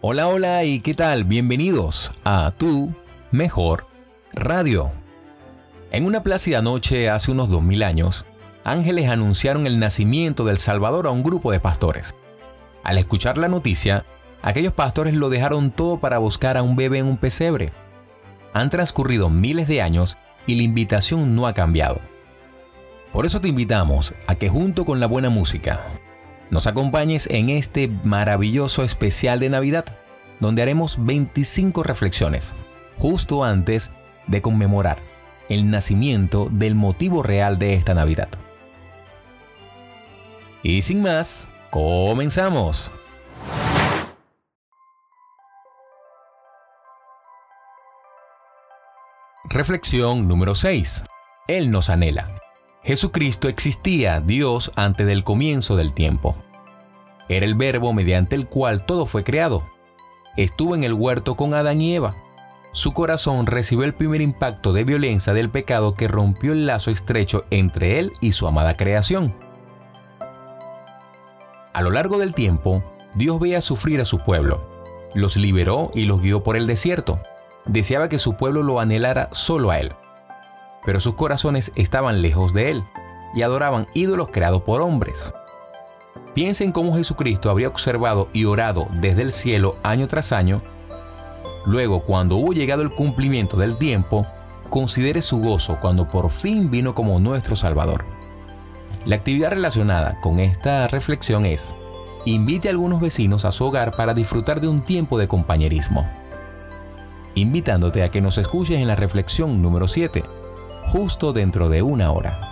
Hola, hola y qué tal, bienvenidos a Tu Mejor Radio. En una plácida noche hace unos 2000 años, ángeles anunciaron el nacimiento del Salvador a un grupo de pastores. Al escuchar la noticia, aquellos pastores lo dejaron todo para buscar a un bebé en un pesebre. Han transcurrido miles de años y la invitación no ha cambiado. Por eso te invitamos a que junto con la buena música, nos acompañes en este maravilloso especial de Navidad, donde haremos 25 reflexiones, justo antes de conmemorar el nacimiento del motivo real de esta Navidad. Y sin más, comenzamos. Reflexión número 6. Él nos anhela. Jesucristo existía, Dios, antes del comienzo del tiempo. Era el verbo mediante el cual todo fue creado. Estuvo en el huerto con Adán y Eva. Su corazón recibió el primer impacto de violencia del pecado que rompió el lazo estrecho entre él y su amada creación. A lo largo del tiempo, Dios veía sufrir a su pueblo. Los liberó y los guió por el desierto. Deseaba que su pueblo lo anhelara solo a él pero sus corazones estaban lejos de él y adoraban ídolos creados por hombres. Piensen cómo Jesucristo habría observado y orado desde el cielo año tras año. Luego, cuando hubo llegado el cumplimiento del tiempo, considere su gozo cuando por fin vino como nuestro Salvador. La actividad relacionada con esta reflexión es, invite a algunos vecinos a su hogar para disfrutar de un tiempo de compañerismo. Invitándote a que nos escuches en la reflexión número 7, justo dentro de una hora.